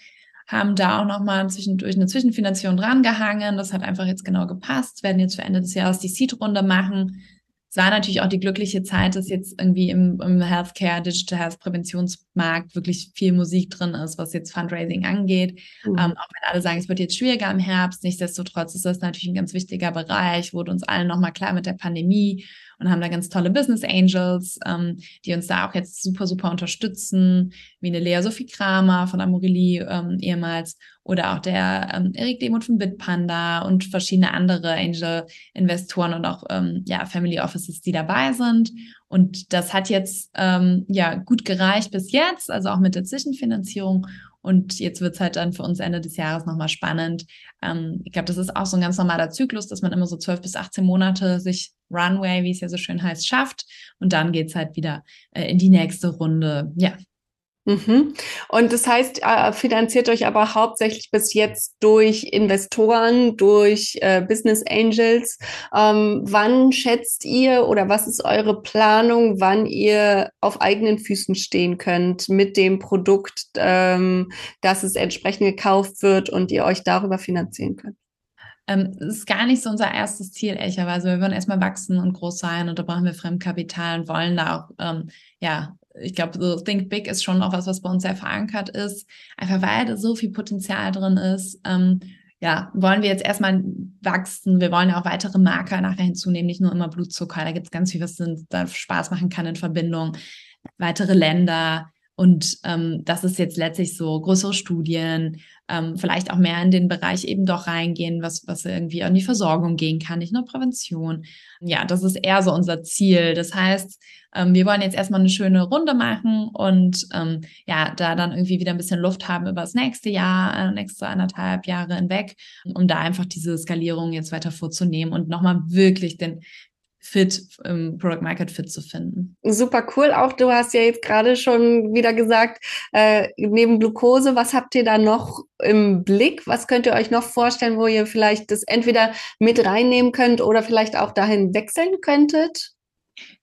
haben da auch nochmal zwischendurch eine Zwischenfinanzierung drangehangen. Das hat einfach jetzt genau gepasst. Werden jetzt für Ende des Jahres die Seed-Runde machen. Es war natürlich auch die glückliche Zeit, dass jetzt irgendwie im, im Healthcare, Digital Health Präventionsmarkt wirklich viel Musik drin ist, was jetzt Fundraising angeht. Mhm. Ähm, auch wenn alle sagen, es wird jetzt schwieriger im Herbst, nichtsdestotrotz ist das natürlich ein ganz wichtiger Bereich, wurde uns allen nochmal klar mit der Pandemie und haben da ganz tolle Business Angels, ähm, die uns da auch jetzt super, super unterstützen, wie eine Lea Sophie Kramer von Amorelie ähm, ehemals oder auch der ähm, Erik Demuth von Bitpanda und verschiedene andere Angel-Investoren und auch ähm, ja, Family Offices, die dabei sind. Und das hat jetzt ähm, ja gut gereicht bis jetzt, also auch mit der Zwischenfinanzierung. Und jetzt wird es halt dann für uns Ende des Jahres nochmal spannend. Ähm, ich glaube, das ist auch so ein ganz normaler Zyklus, dass man immer so 12 bis 18 Monate sich Runway, wie es ja so schön heißt, schafft. Und dann geht's halt wieder äh, in die nächste Runde. Ja. Mhm. Und das heißt, äh, finanziert euch aber hauptsächlich bis jetzt durch Investoren, durch äh, Business Angels. Ähm, wann schätzt ihr oder was ist eure Planung, wann ihr auf eigenen Füßen stehen könnt mit dem Produkt, ähm, dass es entsprechend gekauft wird und ihr euch darüber finanzieren könnt? Ähm, das ist gar nicht so unser erstes Ziel, ehrlicherweise. Wir wollen erstmal wachsen und groß sein und da brauchen wir Fremdkapital und wollen da auch, ähm, ja, ich glaube, so Think Big ist schon auch was, was bei uns sehr verankert ist, einfach weil da so viel Potenzial drin ist. Ähm, ja, wollen wir jetzt erstmal wachsen. Wir wollen ja auch weitere Marker nachher hinzunehmen, nicht nur immer Blutzucker. Da gibt es ganz viel, was da Spaß machen kann in Verbindung. Weitere Länder. Und ähm, das ist jetzt letztlich so größere Studien, ähm, vielleicht auch mehr in den Bereich eben doch reingehen, was, was irgendwie an die Versorgung gehen kann, nicht nur Prävention. Ja, das ist eher so unser Ziel. Das heißt, ähm, wir wollen jetzt erstmal eine schöne Runde machen und ähm, ja, da dann irgendwie wieder ein bisschen Luft haben über das nächste Jahr, äh, nächste anderthalb Jahre hinweg, um da einfach diese Skalierung jetzt weiter vorzunehmen und nochmal wirklich den Fit, ähm, Product Market Fit zu finden. Super cool. Auch du hast ja jetzt gerade schon wieder gesagt, äh, neben Glucose, was habt ihr da noch im Blick? Was könnt ihr euch noch vorstellen, wo ihr vielleicht das entweder mit reinnehmen könnt oder vielleicht auch dahin wechseln könntet?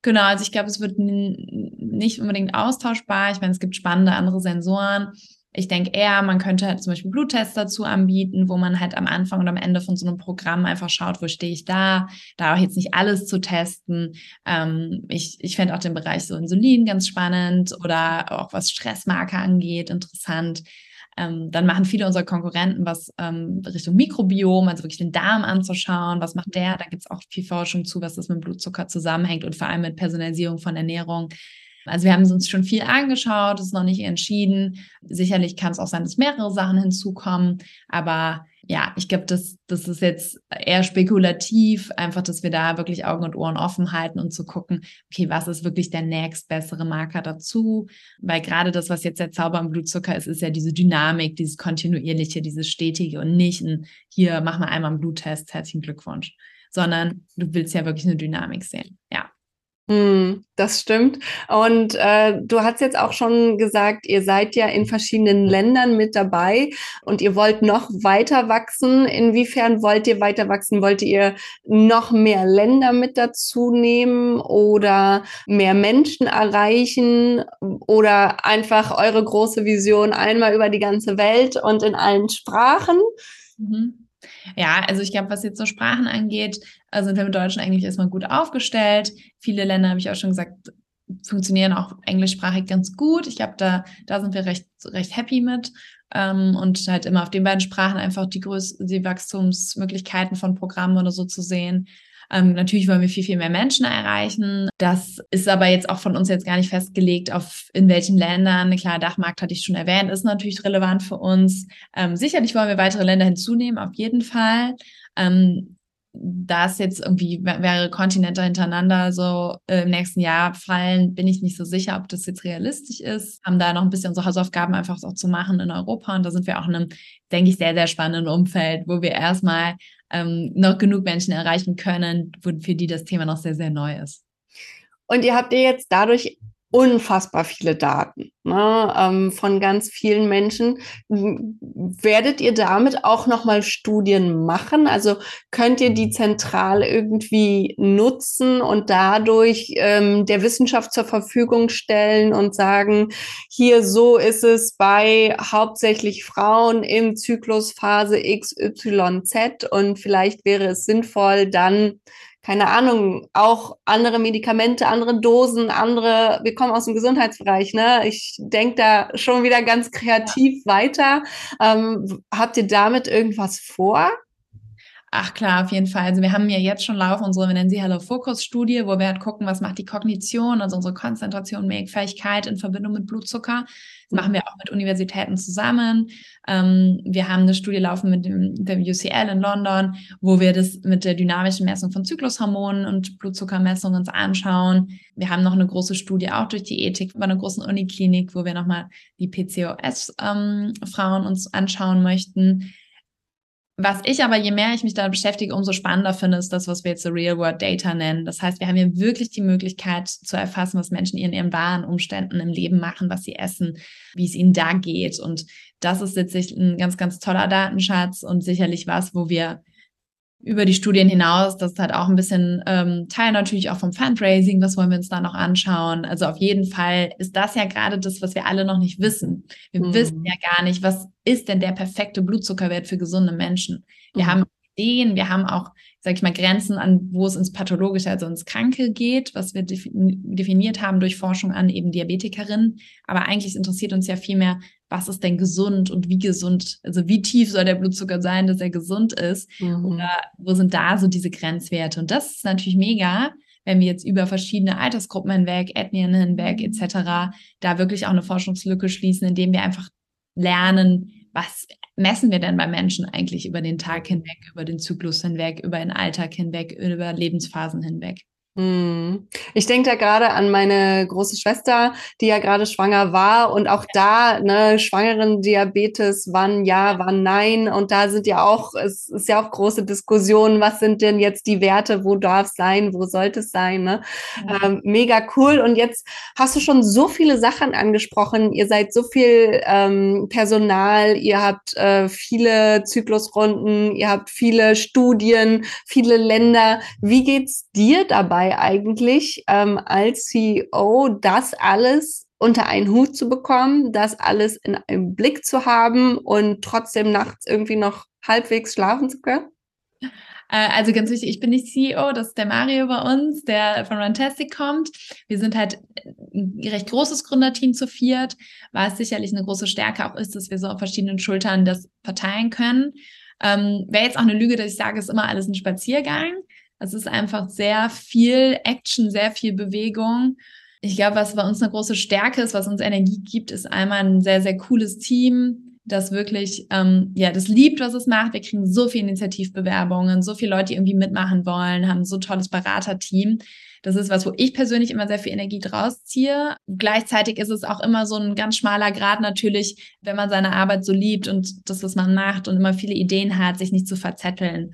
Genau, also ich glaube, es wird nicht unbedingt austauschbar. Ich meine, es gibt spannende andere Sensoren. Ich denke eher, man könnte halt zum Beispiel Bluttests dazu anbieten, wo man halt am Anfang und am Ende von so einem Programm einfach schaut, wo stehe ich da, da auch jetzt nicht alles zu testen. Ähm, ich ich fände auch den Bereich so Insulin ganz spannend oder auch was Stressmarker angeht, interessant. Ähm, dann machen viele unserer Konkurrenten was ähm, Richtung Mikrobiom, also wirklich den Darm anzuschauen. Was macht der? Da gibt es auch viel Forschung zu, was das mit Blutzucker zusammenhängt und vor allem mit Personalisierung von Ernährung. Also wir haben uns schon viel angeschaut, ist noch nicht entschieden. Sicherlich kann es auch sein, dass mehrere Sachen hinzukommen, aber ja, ich glaube, das, das ist jetzt eher spekulativ, einfach, dass wir da wirklich Augen und Ohren offen halten und zu gucken, okay, was ist wirklich der nächst bessere Marker dazu? Weil gerade das, was jetzt der Zauber im Blutzucker ist, ist ja diese Dynamik, dieses kontinuierliche, dieses stetige und nicht ein, hier, mach mal einmal einen Bluttest, herzlichen Glückwunsch, sondern du willst ja wirklich eine Dynamik sehen. Ja. Hm, das stimmt. Und äh, du hast jetzt auch schon gesagt, ihr seid ja in verschiedenen Ländern mit dabei und ihr wollt noch weiter wachsen. Inwiefern wollt ihr weiter wachsen? Wollt ihr noch mehr Länder mit dazu nehmen oder mehr Menschen erreichen oder einfach eure große Vision einmal über die ganze Welt und in allen Sprachen? Mhm. Ja, also ich glaube, was jetzt so Sprachen angeht, äh, sind wir mit Deutschen eigentlich erstmal gut aufgestellt. Viele Länder, habe ich auch schon gesagt, funktionieren auch englischsprachig ganz gut. Ich glaube, da, da sind wir recht, recht happy mit. Ähm, und halt immer auf den beiden Sprachen einfach die größten, die Wachstumsmöglichkeiten von Programmen oder so zu sehen. Ähm, natürlich wollen wir viel, viel mehr Menschen erreichen. Das ist aber jetzt auch von uns jetzt gar nicht festgelegt, auf in welchen Ländern. Klar, Dachmarkt hatte ich schon erwähnt, ist natürlich relevant für uns. Ähm, sicherlich wollen wir weitere Länder hinzunehmen, auf jeden Fall. Ähm, da es jetzt irgendwie mehrere Kontinente hintereinander so äh, im nächsten Jahr fallen, bin ich nicht so sicher, ob das jetzt realistisch ist. Haben da noch ein bisschen unsere Hausaufgaben einfach auch zu machen in Europa. Und da sind wir auch in einem, denke ich, sehr, sehr spannenden Umfeld, wo wir erstmal ähm, noch genug Menschen erreichen können, für die das Thema noch sehr, sehr neu ist. Und ihr habt ihr jetzt dadurch unfassbar viele Daten ne, ähm, von ganz vielen Menschen. Werdet ihr damit auch nochmal Studien machen? Also könnt ihr die zentral irgendwie nutzen und dadurch ähm, der Wissenschaft zur Verfügung stellen und sagen, hier so ist es bei hauptsächlich Frauen im Zyklus Phase XYZ und vielleicht wäre es sinnvoll, dann keine Ahnung, auch andere Medikamente, andere Dosen, andere, wir kommen aus dem Gesundheitsbereich, ne? Ich denke da schon wieder ganz kreativ ja. weiter. Ähm, habt ihr damit irgendwas vor? Ach klar, auf jeden Fall. Also wir haben ja jetzt schon laufen unsere, wir nennen sie Hello Focus Studie, wo wir halt gucken, was macht die Kognition, also unsere Konzentration, Fähigkeit in Verbindung mit Blutzucker. Das machen wir auch mit Universitäten zusammen. Ähm, wir haben eine Studie laufen mit dem, dem UCL in London, wo wir das mit der dynamischen Messung von Zyklushormonen und Blutzuckermessungen uns anschauen. Wir haben noch eine große Studie auch durch die Ethik bei einer großen Uniklinik, wo wir nochmal die PCOS-Frauen ähm, uns anschauen möchten Was ich aber, je mehr ich mich da beschäftige, umso spannender finde, ist das, was wir jetzt so Real-World Data nennen. Das heißt, wir haben hier wirklich die Möglichkeit zu erfassen, was Menschen in ihren wahren Umständen im Leben machen, was sie essen, wie es ihnen da geht. Und das ist letztlich ein ganz, ganz toller Datenschatz und sicherlich was, wo wir über die Studien hinaus, das ist halt auch ein bisschen ähm, Teil natürlich auch vom Fundraising, was wollen wir uns da noch anschauen. Also auf jeden Fall ist das ja gerade das, was wir alle noch nicht wissen. Wir mhm. wissen ja gar nicht, was ist denn der perfekte Blutzuckerwert für gesunde Menschen. Wir mhm. haben Ideen, wir haben auch, sag ich mal, Grenzen an, wo es ins Pathologische, also ins Kranke geht, was wir definiert haben durch Forschung an eben Diabetikerinnen. Aber eigentlich interessiert uns ja viel mehr, was ist denn gesund und wie gesund, also wie tief soll der Blutzucker sein, dass er gesund ist? Mhm. Oder wo sind da so diese Grenzwerte? Und das ist natürlich mega, wenn wir jetzt über verschiedene Altersgruppen hinweg, Ethnien hinweg etc. da wirklich auch eine Forschungslücke schließen, indem wir einfach lernen, was messen wir denn bei Menschen eigentlich über den Tag hinweg, über den Zyklus hinweg, über den Alltag hinweg, über Lebensphasen hinweg. Hm. Ich denke da gerade an meine große Schwester, die ja gerade schwanger war und auch da, ne, schwangeren Diabetes, wann ja, wann nein. Und da sind ja auch, es ist ja auch große Diskussionen, was sind denn jetzt die Werte, wo darf es sein, wo sollte es sein, ne? Ja. Ähm, mega cool. Und jetzt hast du schon so viele Sachen angesprochen. Ihr seid so viel ähm, Personal, ihr habt äh, viele Zyklusrunden, ihr habt viele Studien, viele Länder. Wie geht's dir dabei? Dabei eigentlich ähm, als CEO, das alles unter einen Hut zu bekommen, das alles in einem Blick zu haben und trotzdem nachts irgendwie noch halbwegs schlafen zu können? Äh, also ganz wichtig, ich bin nicht CEO, das ist der Mario bei uns, der von Runtastic kommt. Wir sind halt ein recht großes Gründerteam zu viert, was sicherlich eine große Stärke auch ist, dass wir so auf verschiedenen Schultern das verteilen können. Ähm, Wäre jetzt auch eine Lüge, dass ich sage, es ist immer alles ein Spaziergang. Es ist einfach sehr viel Action, sehr viel Bewegung. Ich glaube, was bei uns eine große Stärke ist, was uns Energie gibt, ist einmal ein sehr, sehr cooles Team, das wirklich, ähm, ja, das liebt, was es macht. Wir kriegen so viele Initiativbewerbungen, so viele Leute, die irgendwie mitmachen wollen, haben so tolles Beraterteam. Das ist was, wo ich persönlich immer sehr viel Energie draus ziehe. Gleichzeitig ist es auch immer so ein ganz schmaler Grad natürlich, wenn man seine Arbeit so liebt und das, was man macht und immer viele Ideen hat, sich nicht zu verzetteln.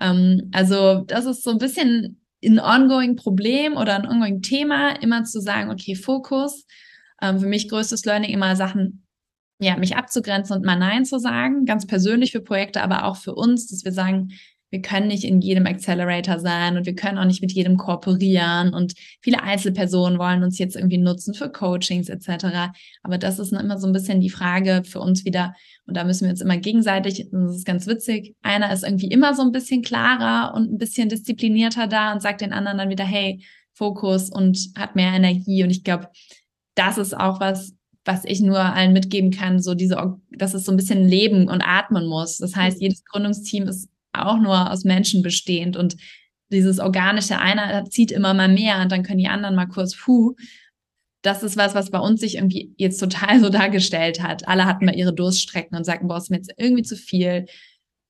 Ähm, also das ist so ein bisschen ein ongoing Problem oder ein ongoing Thema, immer zu sagen, okay, Fokus. Ähm, für mich größtes Learning immer Sachen, ja, mich abzugrenzen und mal Nein zu sagen, ganz persönlich für Projekte, aber auch für uns, dass wir sagen, wir können nicht in jedem Accelerator sein und wir können auch nicht mit jedem kooperieren und viele Einzelpersonen wollen uns jetzt irgendwie nutzen für Coachings etc. Aber das ist immer so ein bisschen die Frage für uns wieder und da müssen wir uns immer gegenseitig, das ist ganz witzig, einer ist irgendwie immer so ein bisschen klarer und ein bisschen disziplinierter da und sagt den anderen dann wieder, hey, Fokus und hat mehr Energie und ich glaube, das ist auch was, was ich nur allen mitgeben kann, so diese, dass es so ein bisschen leben und atmen muss. Das heißt, jedes Gründungsteam ist auch nur aus Menschen bestehend und dieses organische, einer zieht immer mal mehr und dann können die anderen mal kurz, puh. Das ist was, was bei uns sich irgendwie jetzt total so dargestellt hat. Alle hatten mal ihre Durststrecken und sagten, boah, ist mir jetzt irgendwie zu viel.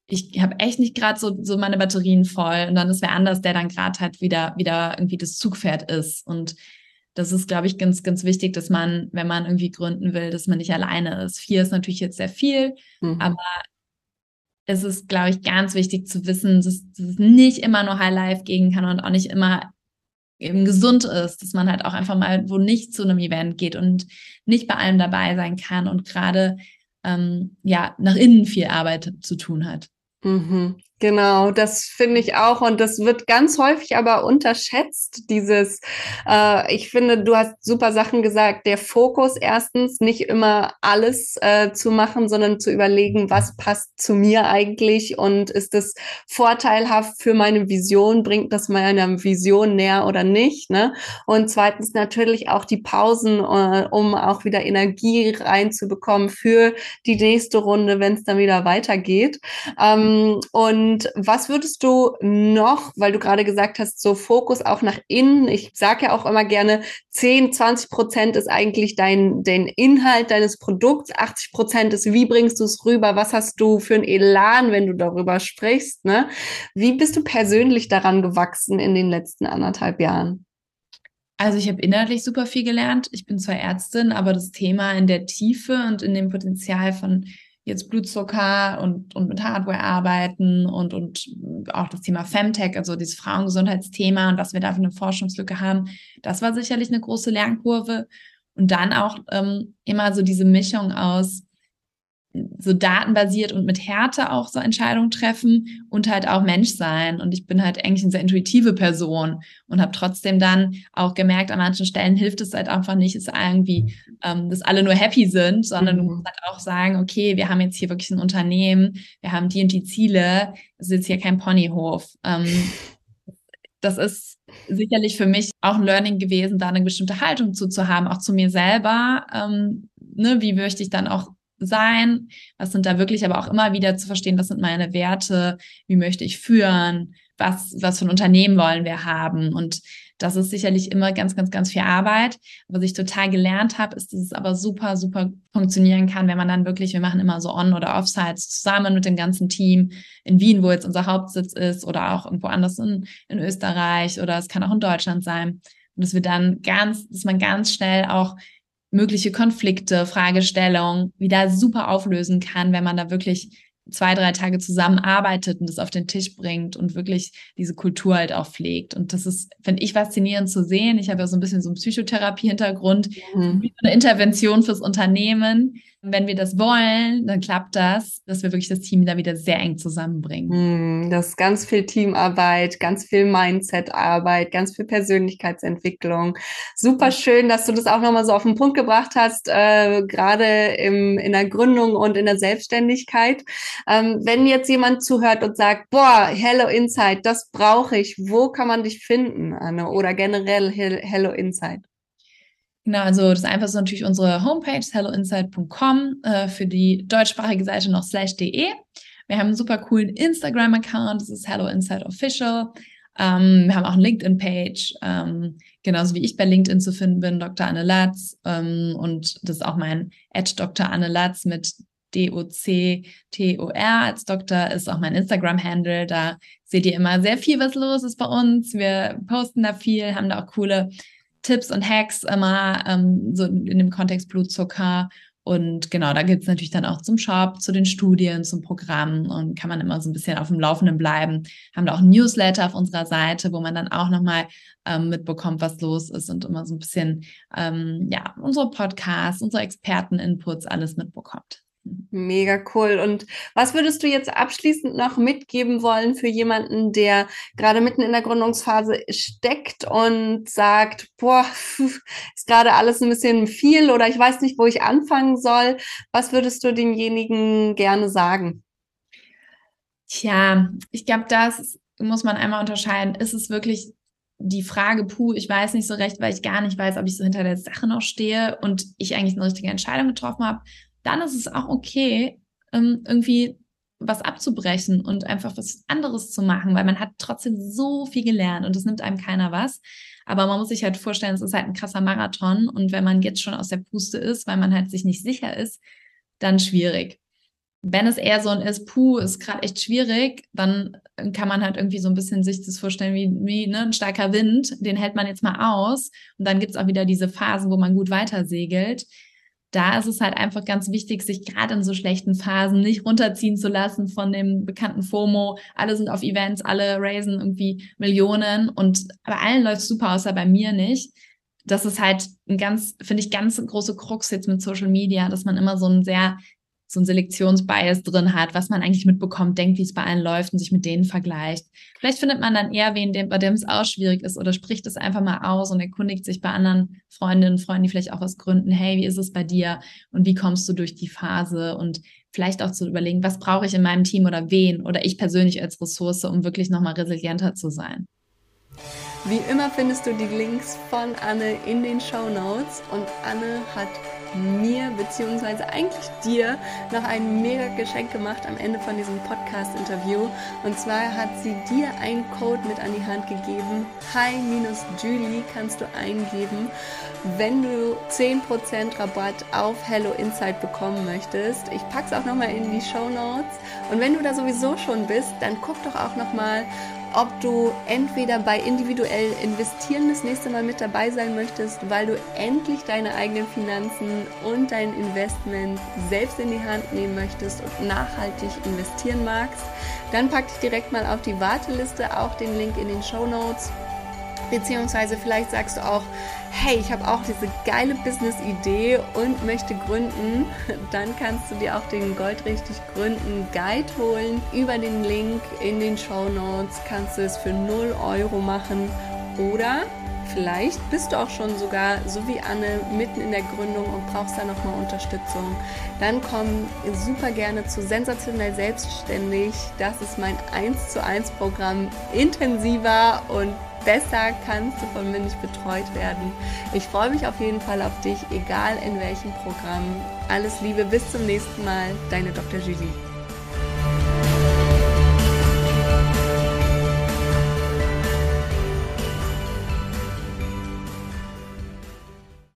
Ich habe echt nicht gerade so, so meine Batterien voll. Und dann ist wer anders, der dann gerade halt wieder, wieder irgendwie das Zugpferd ist. Und das ist, glaube ich, ganz, ganz wichtig, dass man, wenn man irgendwie gründen will, dass man nicht alleine ist. Vier ist natürlich jetzt sehr viel, mhm. aber es ist, glaube ich, ganz wichtig zu wissen, dass, dass es nicht immer nur High Life gehen kann und auch nicht immer eben gesund ist, dass man halt auch einfach mal wo nicht zu einem Event geht und nicht bei allem dabei sein kann und gerade ähm, ja nach innen viel Arbeit zu tun hat. Mhm. Genau, das finde ich auch und das wird ganz häufig aber unterschätzt, dieses, äh, ich finde, du hast super Sachen gesagt, der Fokus erstens, nicht immer alles äh, zu machen, sondern zu überlegen, was passt zu mir eigentlich und ist es vorteilhaft für meine Vision, bringt das meiner Vision näher oder nicht, ne? Und zweitens natürlich auch die Pausen, äh, um auch wieder Energie reinzubekommen für die nächste Runde, wenn es dann wieder weitergeht. Ähm, und und was würdest du noch, weil du gerade gesagt hast, so Fokus auch nach innen. Ich sage ja auch immer gerne, 10, 20 Prozent ist eigentlich dein, dein Inhalt deines Produkts, 80 Prozent ist, wie bringst du es rüber, was hast du für ein Elan, wenn du darüber sprichst. Ne? Wie bist du persönlich daran gewachsen in den letzten anderthalb Jahren? Also ich habe inhaltlich super viel gelernt. Ich bin zwar Ärztin, aber das Thema in der Tiefe und in dem Potenzial von jetzt Blutzucker und, und mit Hardware arbeiten und, und auch das Thema Femtech, also dieses Frauengesundheitsthema und was wir da für eine Forschungslücke haben, das war sicherlich eine große Lernkurve. Und dann auch ähm, immer so diese Mischung aus so datenbasiert und mit Härte auch so Entscheidungen treffen und halt auch Mensch sein. Und ich bin halt eigentlich eine sehr intuitive Person und habe trotzdem dann auch gemerkt, an manchen Stellen hilft es halt einfach nicht, ist irgendwie, ähm, dass alle nur happy sind, sondern mhm. du musst halt auch sagen, okay, wir haben jetzt hier wirklich ein Unternehmen, wir haben die und die Ziele, es ist jetzt hier kein Ponyhof. Ähm, das ist sicherlich für mich auch ein Learning gewesen, da eine bestimmte Haltung zu, zu haben, auch zu mir selber. Ähm, ne, wie möchte ich dann auch sein? Was sind da wirklich aber auch immer wieder zu verstehen, was sind meine Werte? Wie möchte ich führen? Was, was für ein Unternehmen wollen wir haben? Und das ist sicherlich immer ganz, ganz, ganz viel Arbeit. Was ich total gelernt habe, ist, dass es aber super, super funktionieren kann, wenn man dann wirklich, wir machen immer so On- oder Offsites zusammen mit dem ganzen Team in Wien, wo jetzt unser Hauptsitz ist oder auch irgendwo anders in, in Österreich oder es kann auch in Deutschland sein. Und dass wir dann ganz, dass man ganz schnell auch mögliche Konflikte, Fragestellungen wieder super auflösen kann, wenn man da wirklich zwei, drei Tage zusammenarbeitet und das auf den Tisch bringt und wirklich diese Kultur halt auch pflegt. Und das ist, finde ich, faszinierend zu sehen. Ich habe ja so ein bisschen so einen Psychotherapie-Hintergrund, mhm. eine Intervention fürs Unternehmen, wenn wir das wollen, dann klappt das, dass wir wirklich das Team da wieder sehr eng zusammenbringen. Hm, das ist ganz viel Teamarbeit, ganz viel Mindset-Arbeit, ganz viel Persönlichkeitsentwicklung. Super schön, dass du das auch nochmal so auf den Punkt gebracht hast, äh, gerade im, in der Gründung und in der Selbstständigkeit. Ähm, wenn jetzt jemand zuhört und sagt, boah, Hello Insight, das brauche ich, wo kann man dich finden, Anne? Oder generell Hello Insight? Genau, also das einfachste ist natürlich unsere Homepage helloinsight.com, äh, für die deutschsprachige Seite noch slash.de. Wir haben einen super coolen Instagram-Account, das ist Hello Insight Official. Ähm, wir haben auch eine LinkedIn-Page, ähm, genauso wie ich bei LinkedIn zu finden bin, Dr. Anne Latz. Ähm, und das ist auch mein Edge Dr. Anne Latz mit D-O-C-T-O-R als Doktor ist auch mein Instagram-Handle. Da seht ihr immer sehr viel, was los ist bei uns. Wir posten da viel, haben da auch coole Tipps und Hacks immer ähm, so in dem Kontext Blutzucker. Und genau, da gibt es natürlich dann auch zum Shop, zu den Studien, zum Programm und kann man immer so ein bisschen auf dem Laufenden bleiben. Haben da auch ein Newsletter auf unserer Seite, wo man dann auch nochmal ähm, mitbekommt, was los ist und immer so ein bisschen, ähm, ja, unsere Podcasts, unsere Experten-Inputs, alles mitbekommt. Mega cool. Und was würdest du jetzt abschließend noch mitgeben wollen für jemanden, der gerade mitten in der Gründungsphase steckt und sagt, boah, ist gerade alles ein bisschen viel oder ich weiß nicht, wo ich anfangen soll. Was würdest du demjenigen gerne sagen? Tja, ich glaube, das muss man einmal unterscheiden. Ist es wirklich die Frage, puh, ich weiß nicht so recht, weil ich gar nicht weiß, ob ich so hinter der Sache noch stehe und ich eigentlich eine richtige Entscheidung getroffen habe dann ist es auch okay, ähm, irgendwie was abzubrechen und einfach was anderes zu machen, weil man hat trotzdem so viel gelernt und es nimmt einem keiner was. Aber man muss sich halt vorstellen, es ist halt ein krasser Marathon und wenn man jetzt schon aus der Puste ist, weil man halt sich nicht sicher ist, dann schwierig. Wenn es eher so ein ist, puh, ist gerade echt schwierig, dann kann man halt irgendwie so ein bisschen sich das vorstellen wie, wie ne, ein starker Wind, den hält man jetzt mal aus und dann gibt's auch wieder diese Phasen, wo man gut weiter segelt da ist es halt einfach ganz wichtig, sich gerade in so schlechten Phasen nicht runterziehen zu lassen von dem bekannten FOMO. Alle sind auf Events, alle raisen irgendwie Millionen und bei allen läuft super, außer bei mir nicht. Das ist halt ein ganz, finde ich, ganz große Krux jetzt mit Social Media, dass man immer so ein sehr so ein Selektionsbias drin hat, was man eigentlich mitbekommt, denkt, wie es bei allen läuft und sich mit denen vergleicht. Vielleicht findet man dann eher wen, bei dem es auch schwierig ist oder spricht es einfach mal aus und erkundigt sich bei anderen Freundinnen und Freunden, die vielleicht auch aus Gründen, hey, wie ist es bei dir und wie kommst du durch die Phase und vielleicht auch zu überlegen, was brauche ich in meinem Team oder wen oder ich persönlich als Ressource, um wirklich nochmal resilienter zu sein. Wie immer findest du die Links von Anne in den Show Notes und Anne hat mir beziehungsweise eigentlich dir noch ein mega Geschenk gemacht am Ende von diesem Podcast-Interview. Und zwar hat sie dir einen Code mit an die Hand gegeben. Hi-Julie kannst du eingeben, wenn du 10% Rabatt auf Hello Insight bekommen möchtest. Ich pack's auch nochmal in die Show Notes. Und wenn du da sowieso schon bist, dann guck doch auch nochmal, ob du entweder bei individuell investieren das nächste Mal mit dabei sein möchtest, weil du endlich deine eigenen Finanzen und dein Investment selbst in die Hand nehmen möchtest und nachhaltig investieren magst, dann pack dich direkt mal auf die Warteliste, auch den Link in den Show Notes. Beziehungsweise vielleicht sagst du auch, hey, ich habe auch diese geile Business-Idee und möchte gründen, dann kannst du dir auch den Goldrichtig Gründen Guide holen. Über den Link in den Show Notes kannst du es für 0 Euro machen oder vielleicht bist du auch schon sogar, so wie Anne, mitten in der Gründung und brauchst da nochmal Unterstützung. Dann komm super gerne zu Sensationell Selbstständig. Das ist mein 1 zu 1 Programm intensiver und besser kannst du von mir nicht betreut werden. Ich freue mich auf jeden Fall auf dich, egal in welchem Programm. Alles Liebe, bis zum nächsten Mal, deine Dr. Julie.